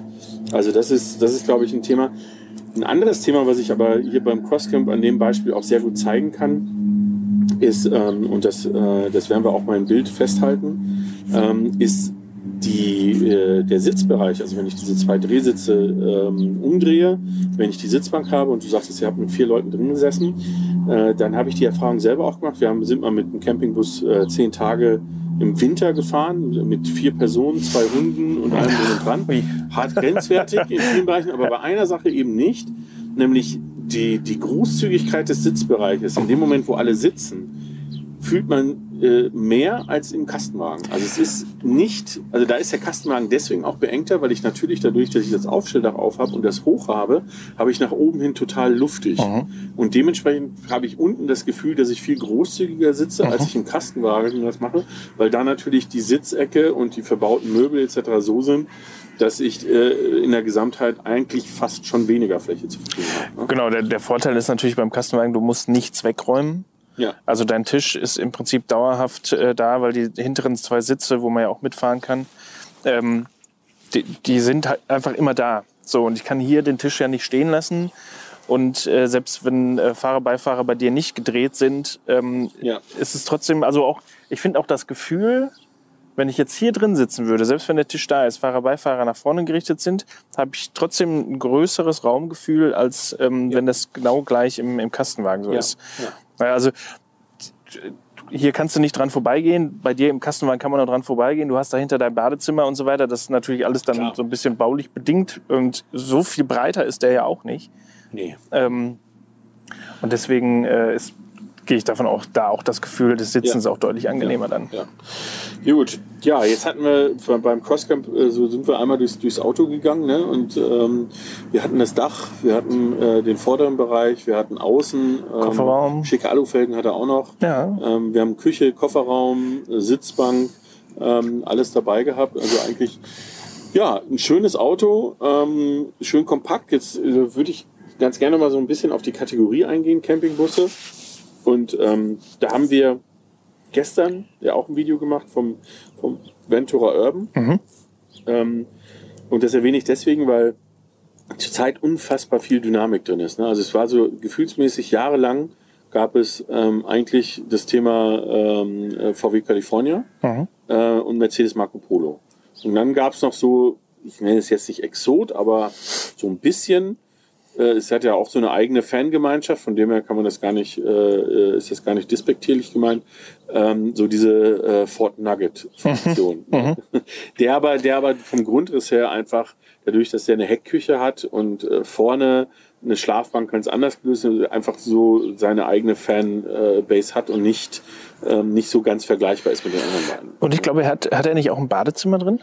Also das ist, das ist, glaube ich, ein Thema. Ein anderes Thema, was ich aber hier beim Crosscamp an dem Beispiel auch sehr gut zeigen kann, ist, ähm, und das, äh, das werden wir auch mal im Bild festhalten, ähm, ist die, äh, der Sitzbereich, also wenn ich diese zwei Drehsitze ähm, umdrehe, wenn ich die Sitzbank habe und du sagst, ihr habt mit vier Leuten drin gesessen, äh, dann habe ich die Erfahrung selber auch gemacht. Wir haben, sind mal mit einem Campingbus äh, zehn Tage im Winter gefahren, mit vier Personen, zwei Hunden und allem drum und dran. Hart grenzwertig in vielen Bereichen, aber bei einer Sache eben nicht, nämlich die, die Großzügigkeit des Sitzbereiches. In dem Moment, wo alle sitzen, fühlt man äh, mehr als im Kastenwagen. Also es ist nicht, also da ist der Kastenwagen deswegen auch beengter, weil ich natürlich dadurch, dass ich das Aufstelldach auf habe und das hoch habe, habe ich nach oben hin total luftig. Und dementsprechend habe ich unten das Gefühl, dass ich viel großzügiger sitze, als ich im Kastenwagen das mache, weil da natürlich die Sitzecke und die verbauten Möbel etc. so sind, dass ich äh, in der Gesamtheit eigentlich fast schon weniger Fläche zur Verfügung habe. Ne? Genau, der, der Vorteil ist natürlich beim Kastenwagen, du musst nichts wegräumen. Ja. Also dein Tisch ist im Prinzip dauerhaft äh, da, weil die hinteren zwei Sitze, wo man ja auch mitfahren kann, ähm, die, die sind halt einfach immer da. So, und ich kann hier den Tisch ja nicht stehen lassen. Und äh, selbst wenn äh, Fahrer, Beifahrer bei dir nicht gedreht sind, ähm, Ja. ist es trotzdem, also auch, ich finde auch das Gefühl, wenn ich jetzt hier drin sitzen würde, selbst wenn der Tisch da ist, Fahrer, Beifahrer nach vorne gerichtet sind, habe ich trotzdem ein größeres Raumgefühl, als ähm, wenn das genau gleich im, im Kastenwagen so Ja. ist. Ja. Naja, also hier kannst du nicht dran vorbeigehen. Bei dir im Kastenwagen kann man noch dran vorbeigehen. Du hast dahinter dein Badezimmer und so weiter. Das ist natürlich alles dann Klar. so ein bisschen baulich bedingt. Und so viel breiter ist der ja auch nicht. Nee. Ähm, und deswegen äh, ist, gehe ich davon auch, da auch das Gefühl des Sitzens Ja. auch deutlich angenehmer dann. Ja. Gut, ja, jetzt hatten wir beim Crosscamp, äh, so sind wir einmal durchs, durchs Auto gegangen ne? und ähm, wir hatten das Dach, wir hatten äh, den vorderen Bereich, wir hatten außen, ähm, Kofferraum. schicke Alufelgen hat er auch noch. Ja. Ähm, wir haben Küche, Kofferraum, äh, Sitzbank, ähm, alles dabei gehabt. Also eigentlich, ja, ein schönes Auto, ähm, schön kompakt. Jetzt äh, würde ich ganz gerne mal so ein bisschen auf die Kategorie eingehen, Campingbusse. Und ähm, da haben wir gestern ja auch ein Video gemacht vom, vom Ventura Urban. Mhm. Ähm, und das erwähne ich deswegen, weil zurzeit unfassbar viel Dynamik drin ist. Ne? Also es war so gefühlsmäßig jahrelang gab es ähm, eigentlich das Thema ähm, äh, VW California Mhm. äh, und Mercedes Marco Polo. Und dann gab es noch so, ich nenne es jetzt nicht Exot, aber so ein bisschen. Äh, es hat ja auch so eine eigene Fangemeinschaft, von dem her kann man das gar nicht, äh, ist das gar nicht despektierlich gemeint. Ähm, so diese äh, Ford Nugget Funktion. der aber, der aber vom Grundriss her einfach, dadurch, dass der eine Heckküche hat und äh, vorne eine Schlafbank ganz anders gelöst, einfach so seine eigene Fanbase hat und nicht, ähm, nicht so ganz vergleichbar ist mit den anderen beiden. Und ich glaube, hat, hat er nicht auch ein Badezimmer drin?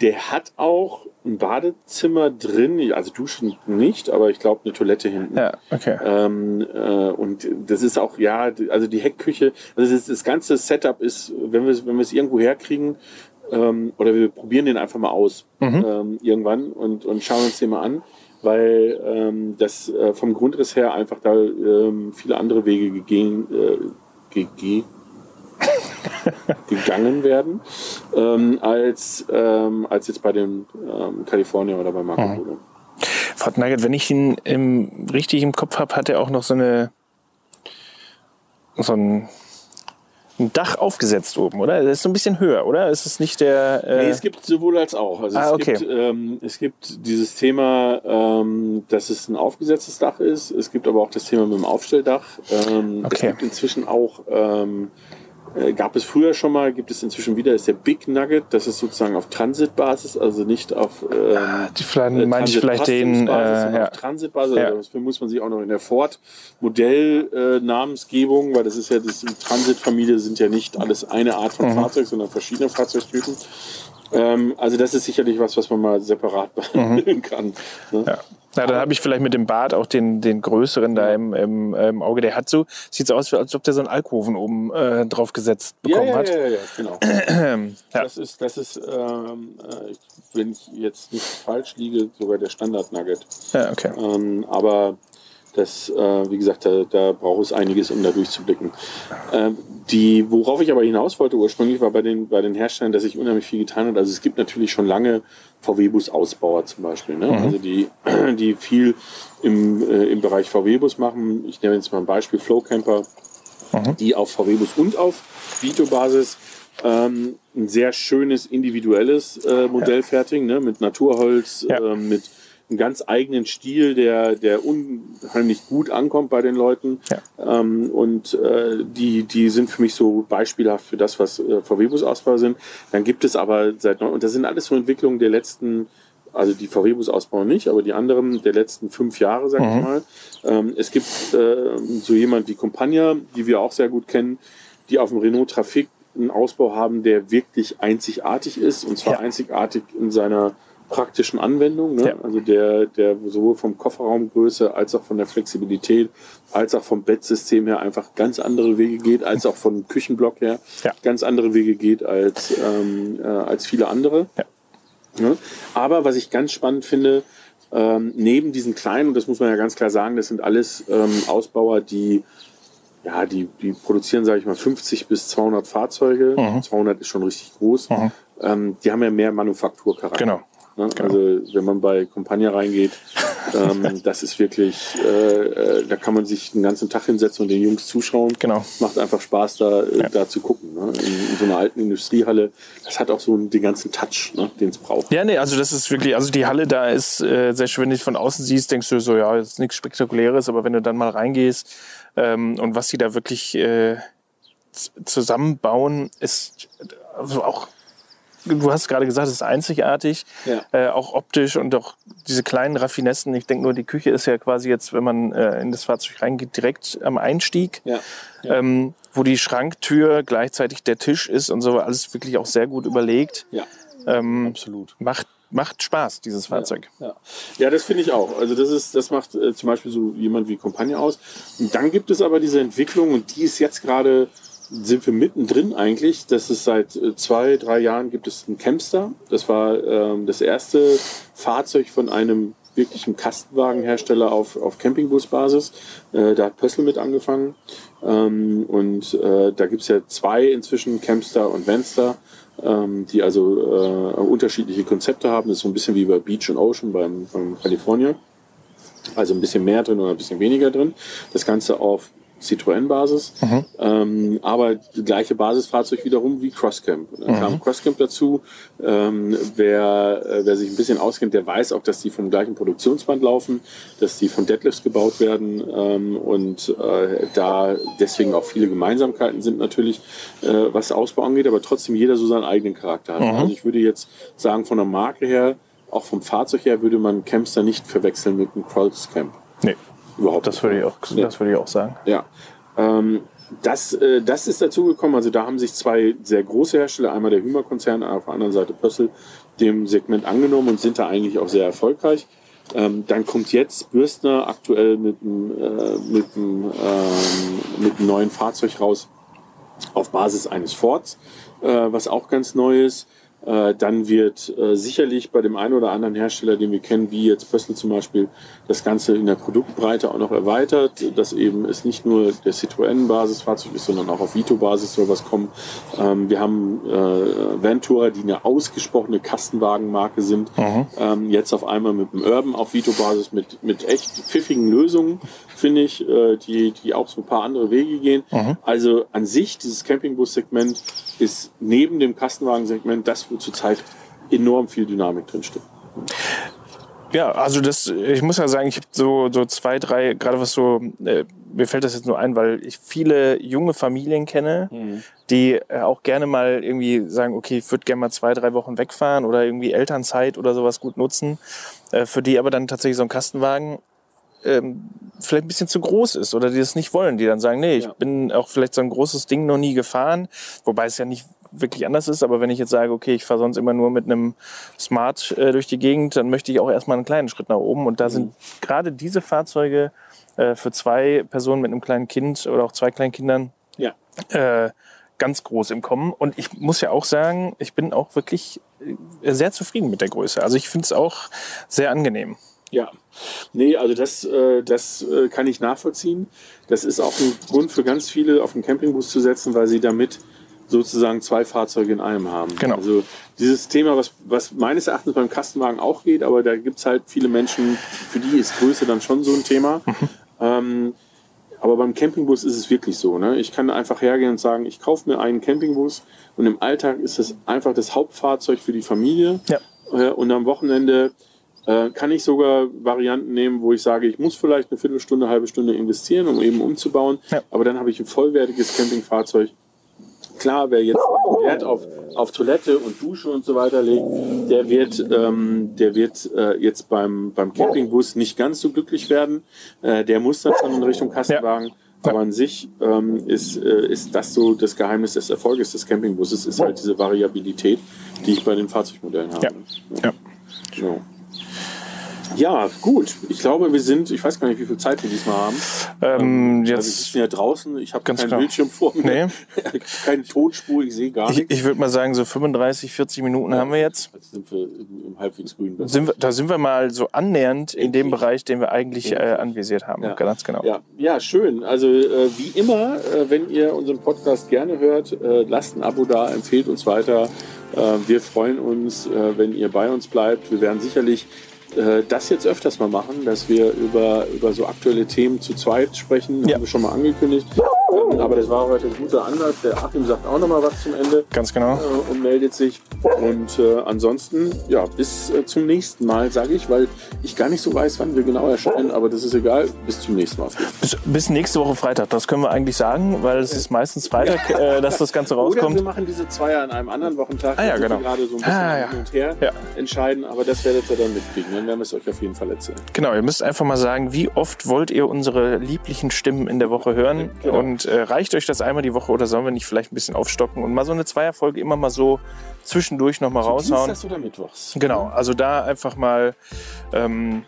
Der hat auch ein Badezimmer drin, also Duschen nicht, aber ich glaube eine Toilette hinten. Ja, okay. Ähm, äh, und das ist auch, ja, also die Heckküche, also das, das ganze Setup ist, wenn wir es wenn wir es irgendwo herkriegen, ähm, oder wir probieren den einfach mal aus ähm, irgendwann und, und schauen uns den mal an, weil ähm, das äh, vom Grundriss her einfach da ähm, viele andere Wege gegeben, äh, ge- gegangen werden, ähm, als, ähm, als jetzt bei dem ähm, California oder bei Marco Polo. Ford Nugget, wenn ich ihn im, richtig im Kopf habe, hat er auch noch so eine so ein, ein Dach aufgesetzt oben, oder? Das ist so ein bisschen höher, oder? Ist es nicht der. Äh Nee, es gibt sowohl als auch. Also Ah, es, okay. gibt, ähm, es gibt dieses Thema, ähm, dass es ein aufgesetztes Dach ist. Es gibt aber auch das Thema mit dem Aufstelldach. Ähm, Es Okay. gibt inzwischen auch, ähm, äh, gab es früher schon mal, gibt es inzwischen wieder, ist der Big Nugget. Das ist sozusagen auf Transitbasis, also nicht auf. Ähm, die vielleicht, äh, meine ich vielleicht den. Transitbasis, Äh, ja. auf Transitbasis. Ja. Also Dafür muss man sich auch noch in der Ford Modell-Namensgebung, weil das ist ja das die Transitfamilie sind ja nicht alles eine Art Mhm. von Fahrzeug, sondern verschiedene Fahrzeugtypen. Ähm, also das ist sicherlich was, was man mal separat behandeln kann. Ne? Mhm. Ja. Na, dann habe ich vielleicht mit dem Bart auch den, den größeren da im, im, im Auge. Der hat so, sieht so aus, als ob der so einen Alkoven oben äh, drauf gesetzt Ja, bekommen ja, hat. ja, ja, ja, genau. Ja. Das ist, das ist ähm, äh, wenn ich jetzt nicht falsch liege, sogar der Standard-Nugget. Ja, okay. Ähm, aber das, äh, wie gesagt, da, da braucht es einiges, um da durchzublicken. Ähm, die, worauf ich aber hinaus wollte ursprünglich, war bei den, bei den Herstellern, dass sich unheimlich viel getan hat. Also es gibt natürlich schon lange VW-Bus-Ausbauer zum Beispiel, ne? also die, die viel im, äh, im Bereich VW-Bus machen. Ich nehme jetzt mal ein Beispiel, Flow Camper, die auf VW-Bus und auf Vito-Basis ähm, ein sehr schönes individuelles äh, Modell fertigen, ne? mit Naturholz, Ja. ähm, mit einem ganz eigenen Stil, der, der unheimlich gut ankommt bei den Leuten. Ja. Ähm, und äh, die, die sind für mich so beispielhaft für das, was äh, VW-Bus-Ausbau sind. Dann gibt es aber seit neu, und das sind alles so Entwicklungen der letzten, also die VW-Bus-Ausbau nicht, aber die anderen der letzten fünf Jahre, sag ich mal. Ähm, es gibt äh, so jemand wie Compagna, die wir auch sehr gut kennen, die auf dem Renault Trafik einen Ausbau haben, der wirklich einzigartig ist und zwar Ja. einzigartig in seiner praktischen Anwendung. Ne? Ja. Also der, der sowohl vom Kofferraumgröße als auch von der Flexibilität, als auch vom Bettsystem her einfach ganz andere Wege geht, als auch vom Küchenblock her Ja. ganz andere Wege geht als, ähm, äh, als viele andere. Ja. Ne? Aber was ich ganz spannend finde, ähm, neben diesen kleinen, und das muss man ja ganz klar sagen, das sind alles ähm, Ausbauer, die ja, die, die produzieren, sage ich mal, 50 bis 200 Fahrzeuge. Mhm. 200 ist schon richtig groß. Ähm, die haben ja mehr Manufakturcharakter. Genau. Ne? Also wenn man bei Compagna reingeht, ähm, das ist wirklich, äh, äh, da kann man sich den ganzen Tag hinsetzen und den Jungs zuschauen. Genau. Macht einfach Spaß, da, äh, da zu gucken. Ne? In, in so einer alten Industriehalle. Das hat auch so den ganzen Touch, ne? den es braucht. Ja, nee, also das ist wirklich, also die Halle da ist äh, sehr schön, wenn du von außen siehst, denkst du so, ja, ist nichts Spektakuläres, aber wenn du dann mal reingehst ähm, und was sie da wirklich äh, zusammenbauen, ist also auch, du hast gerade gesagt, es ist einzigartig, Ja. äh, auch optisch und auch diese kleinen Raffinessen. Ich denke nur, die Küche ist ja quasi jetzt, wenn man äh, in das Fahrzeug reingeht, direkt am Einstieg. Ja. Ähm, wo die Schranktür gleichzeitig der Tisch ist und so, alles wirklich auch sehr gut überlegt. Ja, Ähm, absolut. macht, macht Spaß, dieses Fahrzeug. Ja, ja das finde ich auch. Also das ist, das macht äh, zum Beispiel so jemand wie Compagnie aus. Und dann gibt es aber diese Entwicklung und die ist jetzt gerade, sind wir mittendrin eigentlich. Das ist seit äh, zwei, drei Jahren gibt es einen Campster. Das war ähm, das erste Fahrzeug von einem wirklichen Kastenwagenhersteller auf, auf Campingbusbasis. Äh, da hat Pössl mit angefangen. Ähm, und äh, da gibt es ja zwei inzwischen, Campster und Venster, ähm, die also äh, unterschiedliche Konzepte haben. Das ist so ein bisschen wie bei Beach und Ocean beim, beim California. Also ein bisschen mehr drin oder ein bisschen weniger drin. Das Ganze auf Citroën-Basis. Ähm, aber die gleiche Basisfahrzeug wiederum wie Crosscamp. Dann kam Crosscamp dazu. Ähm, wer, äh, wer sich ein bisschen auskennt, der weiß auch, dass die vom gleichen Produktionsband laufen, dass die von Deadlifts gebaut werden ähm, und äh, da deswegen auch viele Gemeinsamkeiten sind natürlich, äh, was Ausbau angeht, aber trotzdem jeder so seinen eigenen Charakter hat. Also ich würde jetzt sagen, von der Marke her, auch vom Fahrzeug her, würde man Campster nicht verwechseln mit einem Crosscamp. Nee, Überhaupt das würde ich auch, Ja. das würde ich auch sagen. ja. Ähm, das, äh, das ist dazugekommen. Also da haben sich zwei sehr große Hersteller, einmal der Hümer-Konzern, auf der anderen Seite Pössl, dem Segment angenommen und sind da eigentlich auch sehr erfolgreich. Ähm, dann kommt jetzt Bürstner aktuell mit einem, äh, mit einem, ähm, mit einem neuen Fahrzeug raus auf Basis eines Fords, äh, was auch ganz neu ist. Äh, dann wird äh, sicherlich bei dem einen oder anderen Hersteller, den wir kennen, wie jetzt Pössl zum Beispiel, das Ganze in der Produktbreite auch noch erweitert, dass eben es nicht nur der Citroën-Basisfahrzeug ist, sondern auch auf Vito-Basis soll was kommen. Ähm, wir haben äh, Ventura, die eine ausgesprochene Kastenwagenmarke sind, ähm, jetzt auf einmal mit dem Urban auf Vito-Basis mit, mit echt pfiffigen Lösungen, finde ich, äh, die, die auch so ein paar andere Wege gehen. Also an sich, dieses Campingbus-Segment ist neben dem Kastenwagensegment das, wo zurzeit enorm viel Dynamik drinsteckt. Ja, also das, ich muss ja sagen, ich habe so, so zwei, drei, gerade was so, äh, mir fällt das jetzt nur ein, weil ich viele junge Familien kenne, die äh, auch gerne mal irgendwie sagen, okay, ich würde gerne mal zwei, drei Wochen wegfahren oder irgendwie Elternzeit oder sowas gut nutzen, äh, für die aber dann tatsächlich so ein Kastenwagen ähm, vielleicht ein bisschen zu groß ist oder die das nicht wollen, die dann sagen, nee, ich Ja. bin auch vielleicht so ein großes Ding noch nie gefahren, wobei es ja nicht wirklich anders ist, aber wenn ich jetzt sage, okay, ich fahre sonst immer nur mit einem Smart äh, durch die Gegend, dann möchte ich auch erstmal einen kleinen Schritt nach oben und da sind gerade diese Fahrzeuge äh, für zwei Personen mit einem kleinen Kind oder auch zwei kleinen Kindern Ja. äh, ganz groß im Kommen. Und ich muss ja auch sagen, ich bin auch wirklich äh, sehr zufrieden mit der Größe. Also ich finde es auch sehr angenehm. Ja, nee, also das, äh, das äh, kann ich nachvollziehen. Das ist auch ein Grund für ganz viele, auf den Campingbus zu setzen, weil sie damit sozusagen zwei Fahrzeuge in einem haben. Genau. Also dieses Thema, was, was meines Erachtens beim Kastenwagen auch geht, aber da gibt's halt viele Menschen, für die ist Größe dann schon so ein Thema. Ähm, aber beim Campingbus ist es wirklich so. Ne? Ich kann einfach hergehen und sagen, ich kaufe mir einen Campingbus und im Alltag ist das einfach das Hauptfahrzeug für die Familie. Ja. Äh, Und am Wochenende äh, kann ich sogar Varianten nehmen, wo ich sage, ich muss vielleicht eine Viertelstunde, halbe Stunde investieren, um eben umzubauen. Ja. Aber dann habe ich ein vollwertiges Campingfahrzeug. Klar, wer jetzt Wert auf, auf Toilette und Dusche und so weiter legt, der wird, ähm, der wird äh, jetzt beim, beim Campingbus nicht ganz so glücklich werden. Äh, der muss dann schon in Richtung Kastenwagen. Aber an sich ähm, ist, äh, ist das so das Geheimnis des Erfolges des Campingbusses, ist halt diese Variabilität, die ich bei den Fahrzeugmodellen habe. Ja. Ja. Genau. Ja, gut. Ich glaube, wir sind, ich weiß gar nicht, wie viel Zeit wir diesmal haben. Ähm, Also wir jetzt, sitzen ja draußen, ich habe keinen klar. Bildschirm vor mir. Nee. Keine Tonspur, ich sehe gar ich, nichts. ich würde mal sagen, so 35, 40 Minuten haben wir jetzt. Jetzt sind wir im, halbwegs grünen da sind wir mal so annähernd in dem. Bereich, den wir eigentlich äh, anvisiert haben. Ja. Ganz genau. Ja, ja, schön. Also äh, wie immer, äh, wenn ihr unseren Podcast gerne hört, äh, lasst ein Abo da, empfehlt uns weiter. Äh, wir freuen uns, äh, wenn ihr bei uns bleibt. Wir werden sicherlich äh, das jetzt öfters mal machen, dass wir über, über so aktuelle Themen zu zweit sprechen. Ja. Haben wir schon mal angekündigt. Ähm, aber das war heute ein guter Anlass. Der Achim sagt auch noch mal was zum Ende Ganz genau. äh, und meldet sich. Und äh, ansonsten, ja, bis äh, zum nächsten Mal, sage ich, weil ich gar nicht so weiß, wann wir genau erscheinen, aber das ist egal. Bis zum nächsten Mal. Bis, bis nächste Woche Freitag, das können wir eigentlich sagen, weil es ist meistens Freitag, äh, dass das Ganze Oder wir rauskommt. machen diese Zweier an einem anderen Wochentag. Ah, ja, genau. gerade so ein bisschen Ah, ja. hin und her Ja. entscheiden, aber das werdet ihr dann mitkriegen. Dann werden wir es euch auf jeden Fall erzählen. Genau, ihr müsst einfach mal sagen, wie oft wollt ihr unsere lieblichen Stimmen in der Woche hören? Genau. Und äh, reicht euch das einmal die Woche oder sollen wir nicht vielleicht ein bisschen aufstocken und mal so eine Zweierfolge immer mal so zwischendurch noch mal raushauen? Dienstags oder Mittwochs. Genau, also da einfach mal, ähm,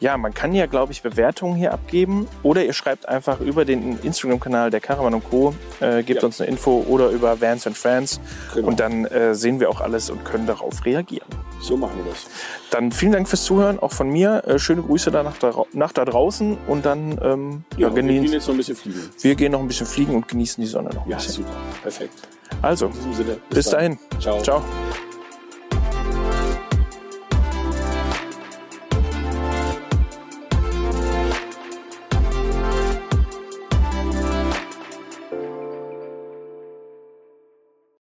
ja, man kann ja, glaube ich, Bewertungen hier abgeben oder ihr schreibt einfach über den Instagram-Kanal der Caravan Co., äh, gebt Ja. uns eine Info oder über Vans and Friends Genau. und dann äh, sehen wir auch alles und können darauf reagieren. So machen wir das. Dann vielen Dank fürs Zuhören, auch von mir. Äh, schöne Grüße da nach, da, nach da draußen und dann ähm, ja, Ja, wir gehen jetzt noch ein bisschen fliegen. wir gehen noch ein bisschen fliegen und genießen die Sonne noch ein Ja, bisschen. super. Perfekt. Also, Sinne. bis dahin. Ciao. Ciao.